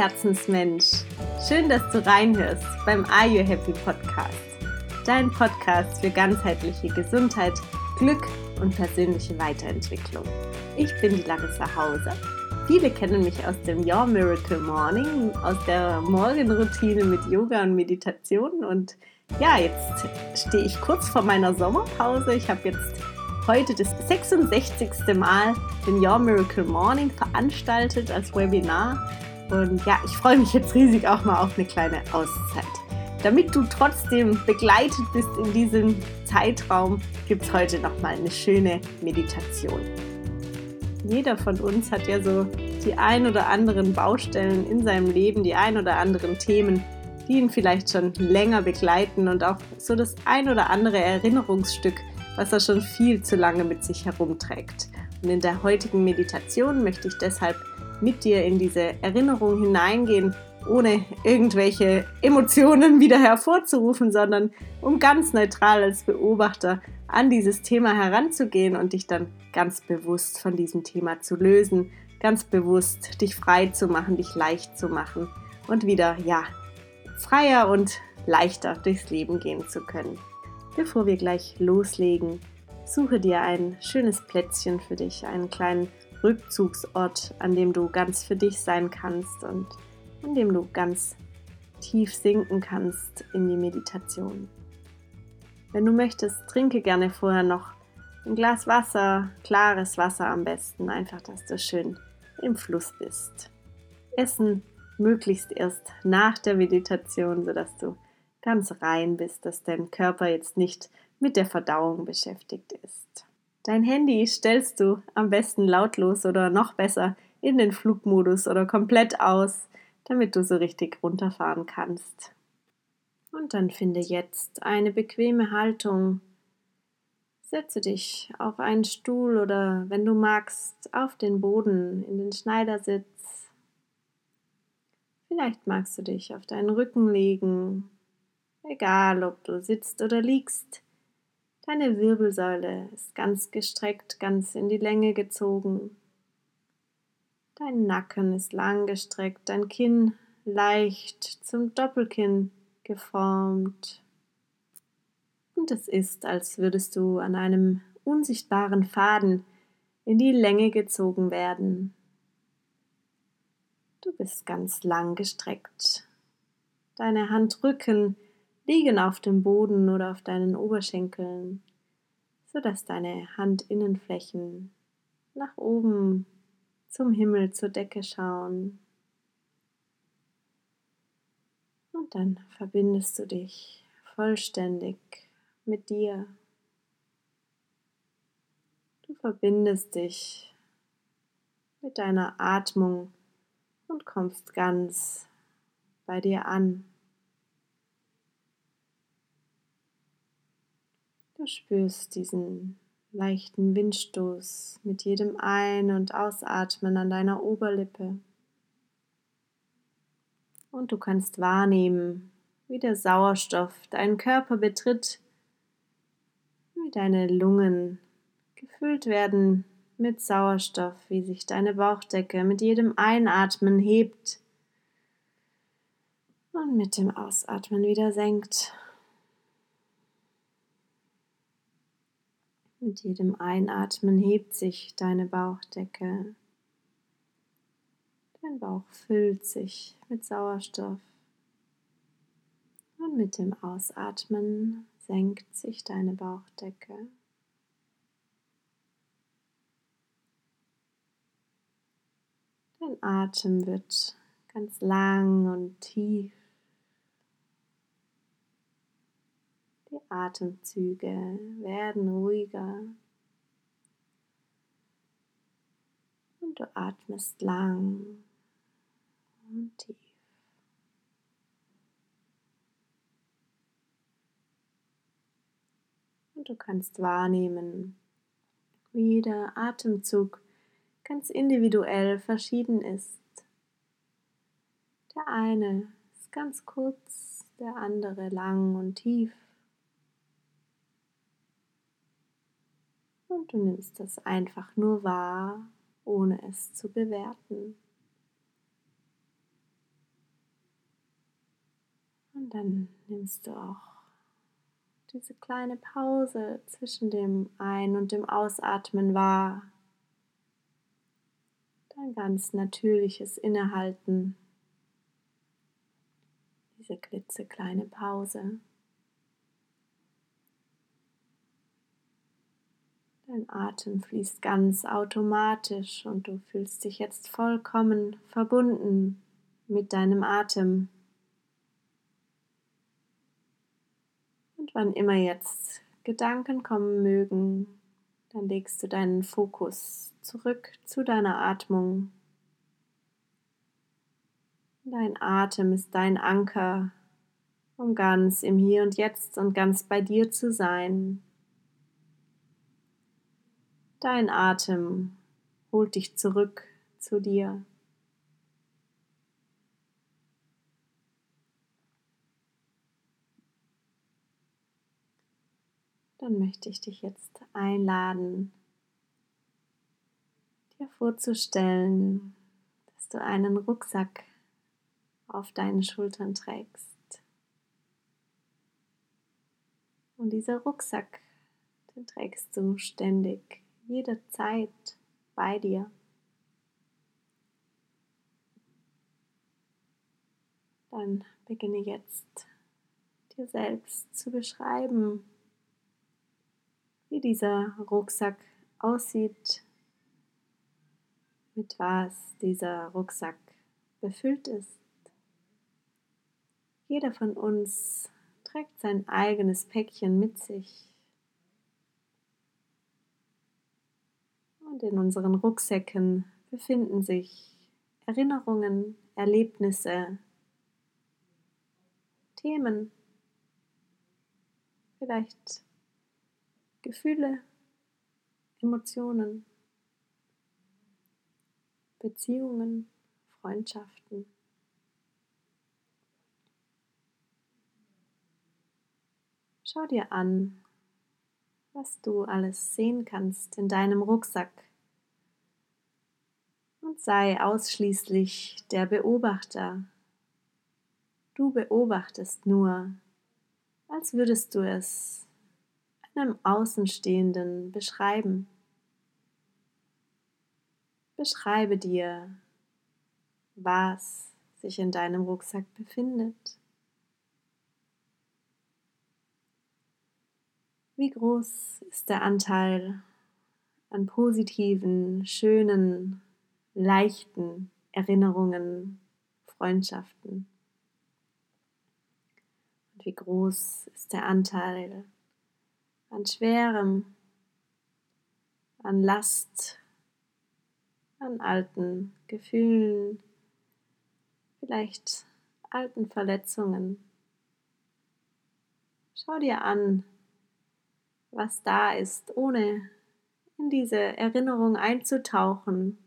Herzensmensch. Schön, dass du reinhörst beim Are You Happy Podcast. Dein Podcast für ganzheitliche Gesundheit, Glück und persönliche Weiterentwicklung. Ich bin die Larissa Hauser. Viele kennen mich aus dem Your Miracle Morning, aus der Morgenroutine mit Yoga und Meditation. Und ja, jetzt stehe ich kurz vor meiner Sommerpause. Ich habe jetzt heute das 66. Mal den Your Miracle Morning veranstaltet als Webinar. Und ja, ich freue mich jetzt riesig auch mal auf eine kleine Auszeit. Damit du trotzdem begleitet bist in diesem Zeitraum, gibt es heute nochmal eine schöne Meditation. Jeder von uns hat ja so die ein oder anderen Baustellen in seinem Leben, die ein oder anderen Themen, die ihn vielleicht schon länger begleiten und auch so das ein oder andere Erinnerungsstück, was er schon viel zu lange mit sich herumträgt. Und in der heutigen Meditation möchte ich deshalb mit dir in diese Erinnerung hineingehen, ohne irgendwelche Emotionen wieder hervorzurufen, sondern um ganz neutral als Beobachter an dieses Thema heranzugehen und dich dann ganz bewusst von diesem Thema zu lösen, ganz bewusst dich frei zu machen, dich leicht zu machen und wieder, ja, freier und leichter durchs Leben gehen zu können. Bevor wir gleich loslegen, suche dir ein schönes Plätzchen für dich, einen kleinen Rückzugsort, an dem du ganz für dich sein kannst und an dem du ganz tief sinken kannst in die Meditation. Wenn du möchtest, trinke gerne vorher noch ein Glas Wasser, klares Wasser am besten, einfach, dass du schön im Fluss bist. Essen möglichst erst nach der Meditation, sodass du ganz rein bist, dass dein Körper jetzt nicht mit der Verdauung beschäftigt ist. Dein Handy stellst du am besten lautlos oder noch besser in den Flugmodus oder komplett aus, damit du so richtig runterfahren kannst. Und dann finde jetzt eine bequeme Haltung. Setze dich auf einen Stuhl oder, wenn du magst, auf den Boden in den Schneidersitz. Vielleicht magst du dich auf deinen Rücken legen, egal ob du sitzt oder liegst. Deine Wirbelsäule ist ganz gestreckt, ganz in die Länge gezogen. Dein Nacken ist lang gestreckt, dein Kinn leicht zum Doppelkinn geformt. Und es ist, als würdest du an einem unsichtbaren Faden in die Länge gezogen werden. Du bist ganz lang gestreckt. Deine Handrücken liegen auf dem Boden oder auf deinen Oberschenkeln, sodass deine Handinnenflächen nach oben zum Himmel, zur Decke schauen. Und dann verbindest du dich vollständig mit dir. Du verbindest dich mit deiner Atmung und kommst ganz bei dir an. Du spürst diesen leichten Windstoß mit jedem Ein- und Ausatmen an deiner Oberlippe. Und du kannst wahrnehmen, wie der Sauerstoff deinen Körper betritt, wie deine Lungen gefüllt werden mit Sauerstoff, wie sich deine Bauchdecke mit jedem Einatmen hebt und mit dem Ausatmen wieder senkt. Mit jedem Einatmen hebt sich deine Bauchdecke. Dein Bauch füllt sich mit Sauerstoff. Und mit dem Ausatmen senkt sich deine Bauchdecke. Dein Atem wird ganz lang und tief. Die Atemzüge werden ruhiger. Und du atmest lang und tief. Und du kannst wahrnehmen, wie jeder Atemzug ganz individuell verschieden ist. Der eine ist ganz kurz, der andere lang und tief. Und du nimmst das einfach nur wahr, ohne es zu bewerten. Und dann nimmst du auch diese kleine Pause zwischen dem Ein- und dem Ausatmen wahr. Dein ganz natürliches Innehalten. Diese klitzekleine Pause. Dein Atem fließt ganz automatisch und du fühlst dich jetzt vollkommen verbunden mit deinem Atem. Und wann immer jetzt Gedanken kommen mögen, dann legst du deinen Fokus zurück zu deiner Atmung. Dein Atem ist dein Anker, um ganz im Hier und Jetzt und ganz bei dir zu sein. Dein Atem holt dich zurück zu dir. Dann möchte ich dich jetzt einladen, dir vorzustellen, dass du einen Rucksack auf deinen Schultern trägst. Und dieser Rucksack, den trägst du ständig jederzeit bei dir. Dann beginne jetzt dir selbst zu beschreiben, wie dieser Rucksack aussieht, mit was dieser Rucksack befüllt ist. Jeder von uns trägt sein eigenes Päckchen mit sich. Und in unseren Rucksäcken befinden sich Erinnerungen, Erlebnisse, Themen, vielleicht Gefühle, Emotionen, Beziehungen, Freundschaften. Schau dir an, was du alles sehen kannst in deinem Rucksack. Und sei ausschließlich der Beobachter. Du beobachtest nur, als würdest du es einem Außenstehenden beschreiben. Beschreibe dir, was sich in deinem Rucksack befindet. Wie groß ist der Anteil an positiven, schönen, leichten Erinnerungen, Freundschaften? Und wie groß ist der Anteil an Schwerem, an Last, an alten Gefühlen, vielleicht alten Verletzungen? Schau dir an, was da ist, ohne in diese Erinnerung einzutauchen.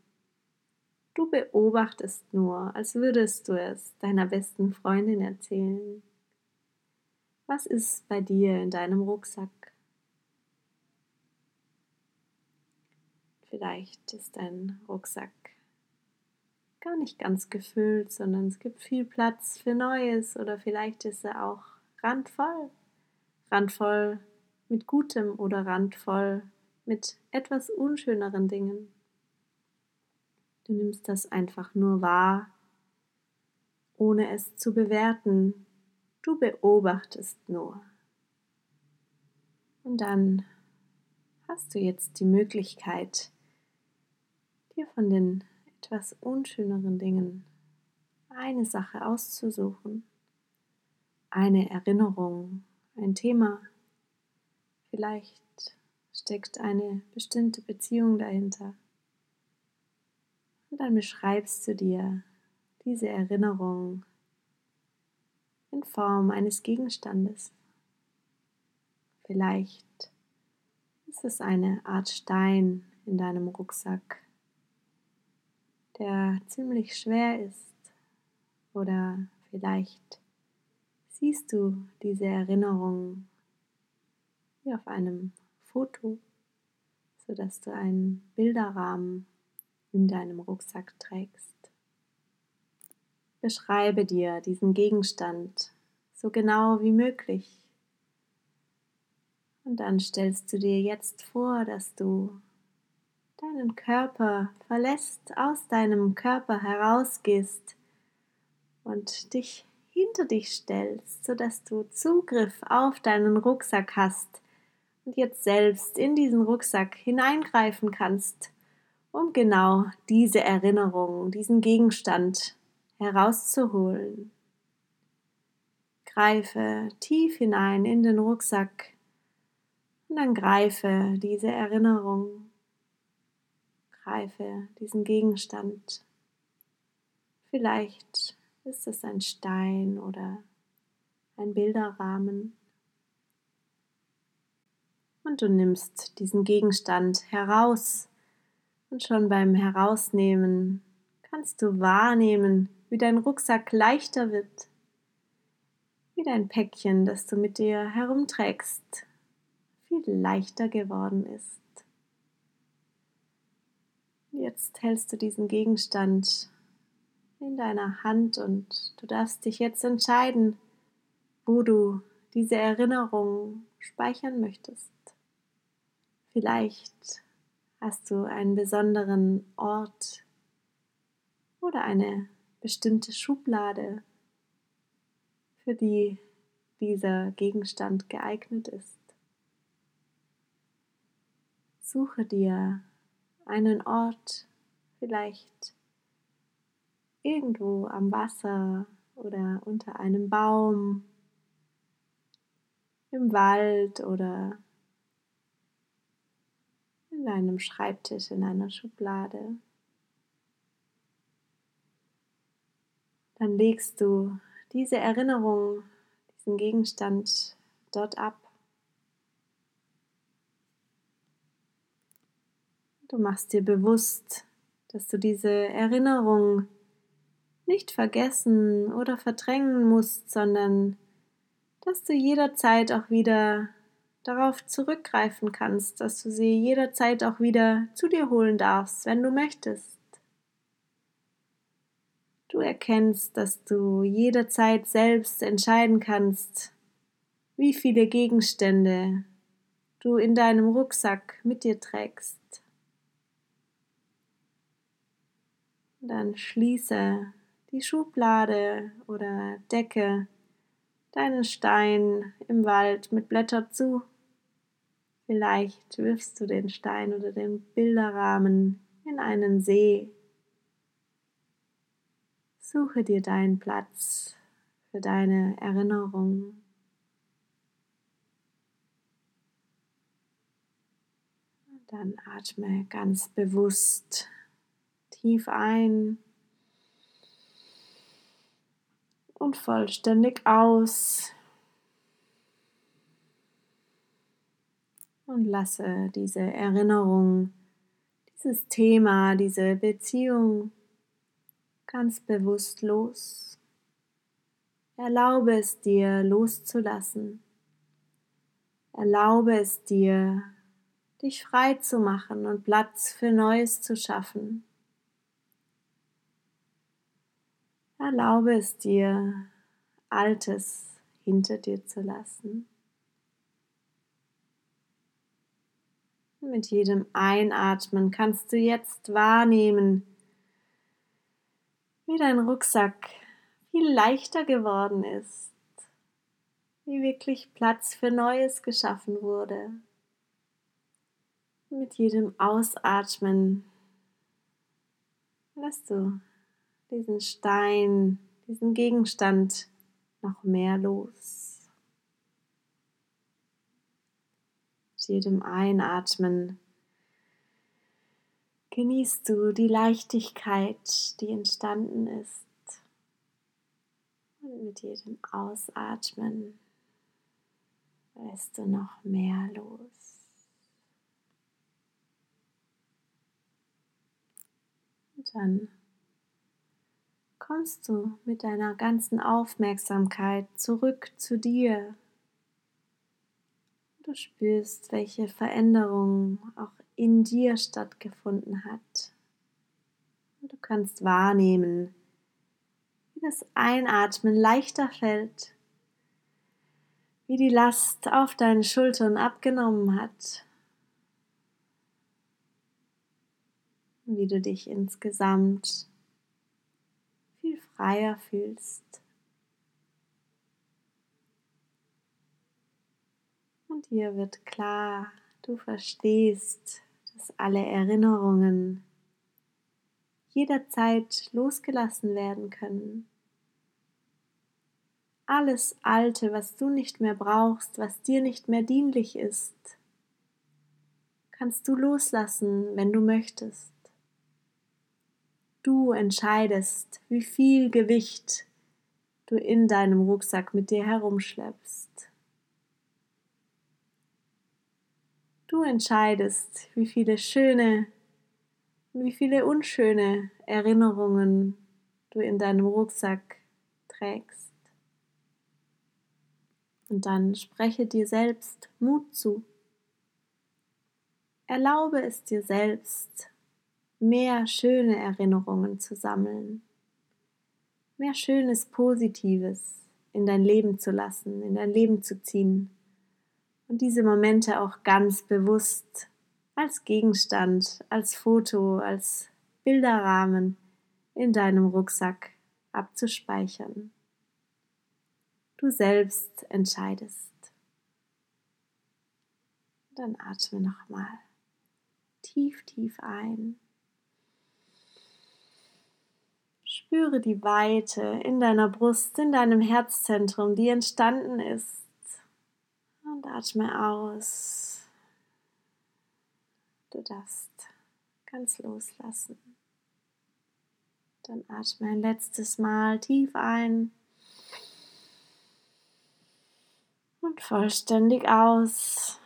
Du beobachtest nur, als würdest du es deiner besten Freundin erzählen. Was ist bei dir in deinem Rucksack? Vielleicht ist dein Rucksack gar nicht ganz gefüllt, sondern es gibt viel Platz für Neues oder vielleicht ist er auch randvoll. Randvoll mit Gutem oder randvoll mit etwas unschöneren Dingen. Du nimmst das einfach nur wahr, ohne es zu bewerten. Du beobachtest nur. Und dann hast du jetzt die Möglichkeit, dir von den etwas unschöneren Dingen eine Sache auszusuchen, eine Erinnerung, ein Thema, Vielleicht steckt eine bestimmte Beziehung dahinter. Und dann beschreibst du dir diese Erinnerung in Form eines Gegenstandes. Vielleicht ist es eine Art Stein in deinem Rucksack, der ziemlich schwer ist. Oder vielleicht siehst du diese Erinnerung wie auf einem Foto, sodass du einen Bilderrahmen in deinem Rucksack trägst. Beschreibe dir diesen Gegenstand, so genau wie möglich. Und dann stellst du dir jetzt vor, dass du deinen Körper verlässt, aus deinem Körper herausgehst und dich hinter dich stellst, sodass du Zugriff auf deinen Rucksack hast und jetzt selbst in diesen Rucksack hineingreifen kannst, um genau diese Erinnerung, diesen Gegenstand herauszuholen. Greife tief hinein in den Rucksack und dann greife diese Erinnerung, greife diesen Gegenstand. Vielleicht ist es ein Stein oder ein Bilderrahmen. Und du nimmst diesen Gegenstand heraus und schon beim Herausnehmen kannst du wahrnehmen, wie dein Rucksack leichter wird, wie dein Päckchen, das du mit dir herumträgst, viel leichter geworden ist. Jetzt hältst du diesen Gegenstand in deiner Hand und du darfst dich jetzt entscheiden, wo du diese Erinnerung speichern möchtest. Vielleicht hast du einen besonderen Ort oder eine bestimmte Schublade, für die dieser Gegenstand geeignet ist. Suche dir einen Ort, vielleicht irgendwo am Wasser oder unter einem Baum, im Wald oder in einem Schreibtisch, in einer Schublade. Dann legst du diese Erinnerung, diesen Gegenstand dort ab Du machst dir bewusst, dass du diese Erinnerung nicht vergessen oder verdrängen musst, sondern dass du jederzeit auch wieder darauf zurückgreifen kannst, dass du sie jederzeit auch wieder zu dir holen darfst, wenn du möchtest. Du erkennst, dass du jederzeit selbst entscheiden kannst, wie viele Gegenstände du in deinem Rucksack mit dir trägst. Dann schließe die Schublade oder Decke deinen Stein im Wald mit Blättern zu. Vielleicht wirfst du den Stein oder den Bilderrahmen in einen See. Suche dir deinen Platz für deine Erinnerung. Dann atme ganz bewusst tief ein und vollständig aus. Und lasse diese Erinnerung, dieses Thema, diese Beziehung ganz bewusst los. Erlaube es dir loszulassen. Erlaube es dir, dich frei zu machen und Platz für Neues zu schaffen. Erlaube es dir, Altes hinter dir zu lassen. Mit jedem Einatmen kannst du jetzt wahrnehmen, wie dein Rucksack viel leichter geworden ist, wie wirklich Platz für Neues geschaffen wurde. Mit jedem Ausatmen lässt du diesen Stein, diesen Gegenstand noch mehr los. Mit jedem Einatmen genießt du die Leichtigkeit, die entstanden ist. Und mit jedem Ausatmen lässt du noch mehr los. Und dann kommst du mit deiner ganzen Aufmerksamkeit zurück zu dir. Du spürst, welche Veränderung auch in dir stattgefunden hat. Du kannst wahrnehmen, wie das Einatmen leichter fällt, wie die Last auf deinen Schultern abgenommen hat. Wie du dich insgesamt viel freier fühlst. Und hier wird klar, du verstehst, dass alle Erinnerungen jederzeit losgelassen werden können. Alles Alte, was du nicht mehr brauchst, was dir nicht mehr dienlich ist, kannst du loslassen, wenn du möchtest. Du entscheidest, wie viel Gewicht du in deinem Rucksack mit dir herumschleppst. Du entscheidest, wie viele schöne und wie viele unschöne Erinnerungen du in deinem Rucksack trägst. Und dann spreche dir selbst Mut zu. Erlaube es dir selbst, mehr schöne Erinnerungen zu sammeln, mehr schönes Positives in dein Leben zu lassen, in dein Leben zu ziehen und diese Momente auch ganz bewusst als Gegenstand, als Foto, als Bilderrahmen in deinem Rucksack abzuspeichern. Du selbst entscheidest. Dann atme nochmal tief, tief ein. Spüre die Weite in deiner Brust, in deinem Herzzentrum, die entstanden ist. Und atme aus. Du darfst ganz loslassen. Dann atme ein letztes Mal tief ein und vollständig aus.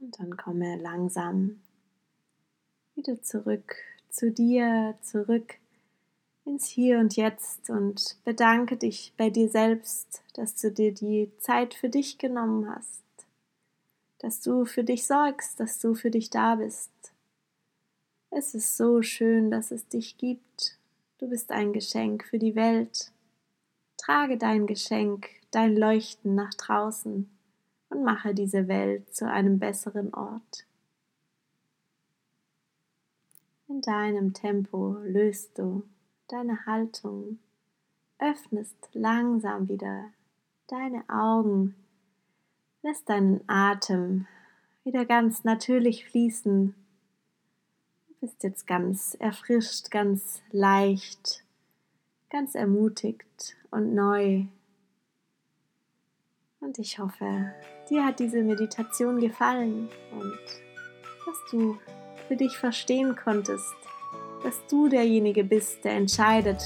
Und dann komme langsam wieder zurück zu dir, zurück ins Hier und Jetzt und bedanke dich bei dir selbst, dass du dir die Zeit für dich genommen hast dass du für dich sorgst, dass du für dich da bist. Es ist so schön, dass es dich gibt. Du bist ein Geschenk für die Welt. Trage dein Geschenk, dein Leuchten nach draußen und mache diese Welt zu einem besseren Ort. In deinem Tempo löst du deine Haltung, öffnest langsam wieder deine Augen Lass deinen Atem wieder ganz natürlich fließen. Du bist jetzt ganz erfrischt, ganz leicht, ganz ermutigt und neu. Und ich hoffe, dir hat diese Meditation gefallen und dass du für dich verstehen konntest, dass du derjenige bist, der entscheidet,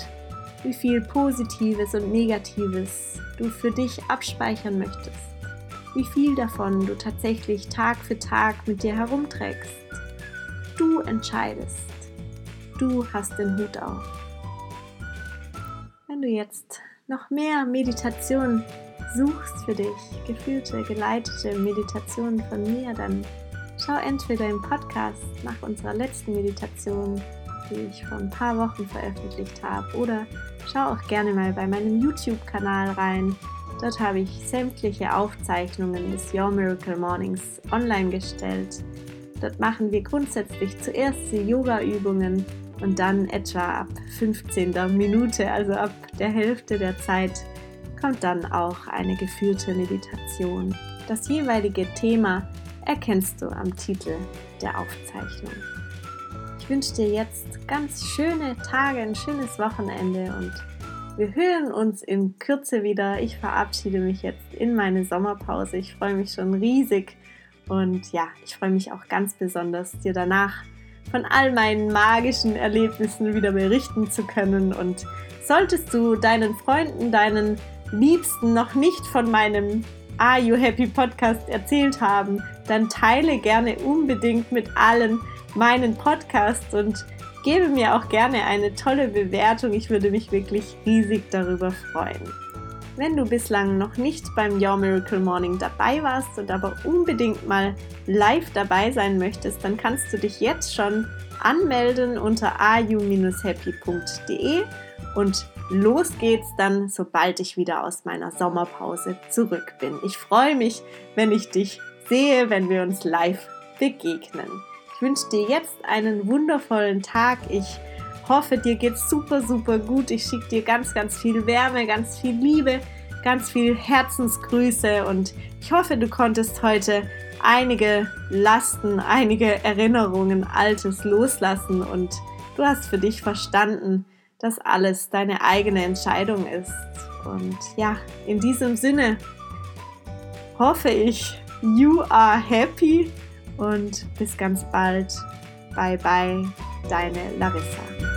wie viel Positives und Negatives du für dich abspeichern möchtest wie viel davon du tatsächlich Tag für Tag mit dir herumträgst. Du entscheidest. Du hast den Hut auf. Wenn du jetzt noch mehr Meditation suchst für dich, gefühlte, geleitete Meditationen von mir, dann schau entweder im Podcast nach unserer letzten Meditation, die ich vor ein paar Wochen veröffentlicht habe, oder schau auch gerne mal bei meinem YouTube-Kanal rein. Dort habe ich sämtliche Aufzeichnungen des Your Miracle Mornings online gestellt. Dort machen wir grundsätzlich zuerst die Yoga-Übungen und dann etwa ab 15. Minute, also ab der Hälfte der Zeit, kommt dann auch eine geführte Meditation. Das jeweilige Thema erkennst du am Titel der Aufzeichnung. Ich wünsche dir jetzt ganz schöne Tage, ein schönes Wochenende und wir hören uns in Kürze wieder. Ich verabschiede mich jetzt in meine Sommerpause. Ich freue mich schon riesig und ja, ich freue mich auch ganz besonders, dir danach von all meinen magischen Erlebnissen wieder berichten zu können. Und solltest du deinen Freunden, deinen Liebsten noch nicht von meinem Are You Happy Podcast erzählt haben, dann teile gerne unbedingt mit allen meinen Podcast und Gebe mir auch gerne eine tolle Bewertung. Ich würde mich wirklich riesig darüber freuen. Wenn du bislang noch nicht beim Your Miracle Morning dabei warst und aber unbedingt mal live dabei sein möchtest, dann kannst du dich jetzt schon anmelden unter ayu-happy.de und los geht's dann, sobald ich wieder aus meiner Sommerpause zurück bin. Ich freue mich, wenn ich dich sehe, wenn wir uns live begegnen. Ich wünsche dir jetzt einen wundervollen Tag. Ich hoffe, dir geht's super, super gut. Ich schicke dir ganz, ganz viel Wärme, ganz viel Liebe, ganz viel Herzensgrüße und ich hoffe, du konntest heute einige Lasten, einige Erinnerungen, Altes loslassen und du hast für dich verstanden, dass alles deine eigene Entscheidung ist. Und ja, in diesem Sinne hoffe ich, you are happy und bis ganz bald. Bye bye, deine Larissa.